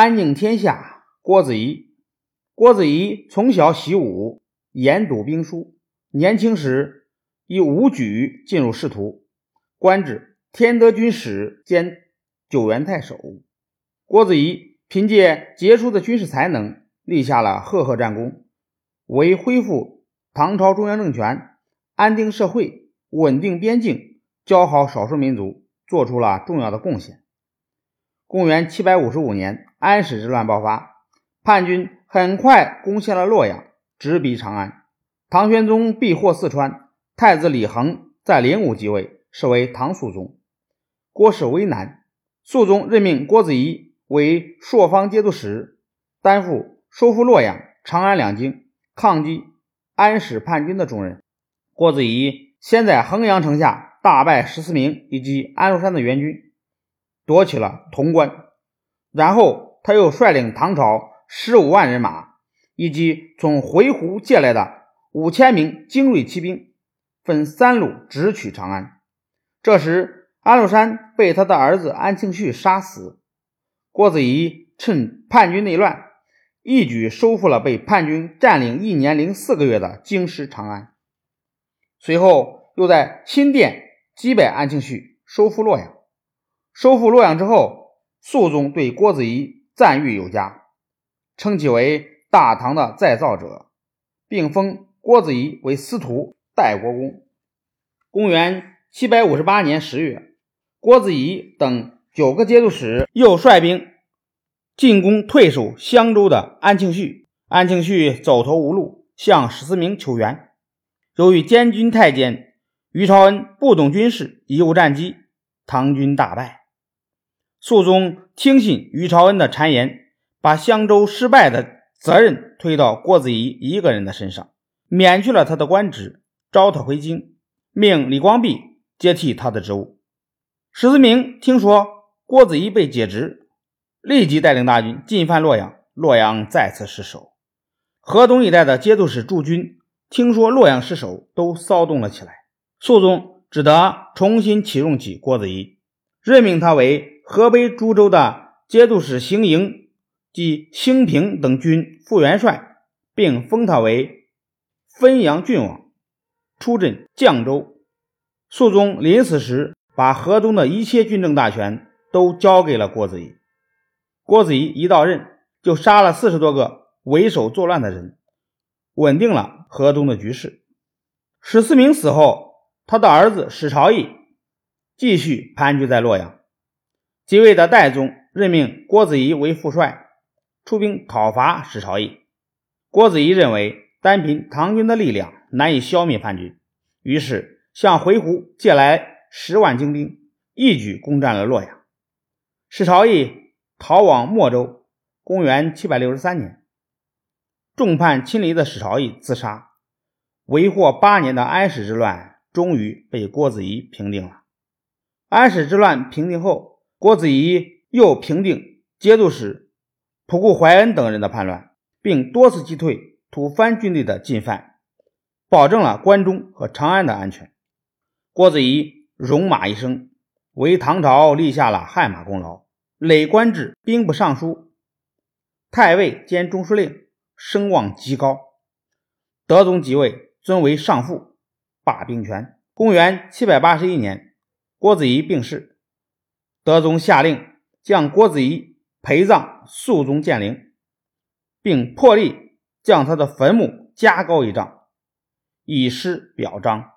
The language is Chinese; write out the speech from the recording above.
安宁天下，郭子仪。郭子仪从小习武，研读兵书。年轻时以武举进入仕途，官至天德军使兼九原太守。郭子仪凭借杰出的军事才能，立下了赫赫战功，为恢复唐朝中央政权、安定社会、稳定边境、交好少数民族做出了重要的贡献。公元七百五十五年。安史之乱爆发，叛军很快攻陷了洛阳，直逼长安。唐玄宗避祸四川，太子李恒在灵武即位，是为唐肃宗。郭氏危难，肃宗任命郭子仪为朔方节度使，担负收复洛阳、长安两京、抗击安史叛军的重任。郭子仪先在衡阳城下大败十四名以及安禄山的援军，夺取了潼关，然后。他又率领唐朝十五万人马，以及从回鹘借来的五千名精锐骑兵，分三路直取长安。这时，安禄山被他的儿子安庆绪杀死。郭子仪趁叛军内乱，一举收复了被叛军占领一年零四个月的京师长安。随后，又在新店击败安庆绪，收复洛阳。收复洛阳之后，肃宗对郭子仪。赞誉有加，称其为大唐的再造者，并封郭子仪为司徒、代国公。公元七百五十八年十月，郭子仪等九个节度使又率兵进攻退守襄州的安庆绪。安庆绪走投无路，向史思明求援。由于监军太监于朝恩不懂军事，贻误战机，唐军大败。肃宗听信于朝恩的谗言，把襄州失败的责任推到郭子仪一个人的身上，免去了他的官职，召他回京，命李光弼接替他的职务。史思明听说郭子仪被解职，立即带领大军进犯洛阳，洛阳再次失守。河东一带的节度使驻军听说洛阳失守，都骚动了起来。肃宗只得重新启用起郭子仪，任命他为。河北诸州的节度使邢营及兴平等军副元帅，并封他为汾阳郡王，出镇绛州。肃宗临死时，把河东的一切军政大权都交给了郭子仪。郭子仪一到任，就杀了四十多个为首作乱的人，稳定了河东的局势。史思明死后，他的儿子史朝义继续盘踞在洛阳。即位的代宗任命郭子仪为副帅，出兵讨伐史朝义。郭子仪认为单凭唐军的力量难以消灭叛军，于是向回鹘借来十万精兵，一举攻占了洛阳。史朝义逃往莫州。公元七百六十三年，众叛亲离的史朝义自杀。为祸八年的安史之乱终于被郭子仪平定了。安史之乱平定后。郭子仪又平定节度使仆固怀恩等人的叛乱，并多次击退吐蕃军队的进犯，保证了关中和长安的安全。郭子仪戎马一生，为唐朝立下了汗马功劳，累官至兵部尚书、太尉兼中书令，声望极高。德宗即位，尊为上父，罢兵权。公元七百八十一年，郭子仪病逝。德宗下令将郭子仪陪葬肃宗建陵，并破例将他的坟墓加高一丈，以示表彰。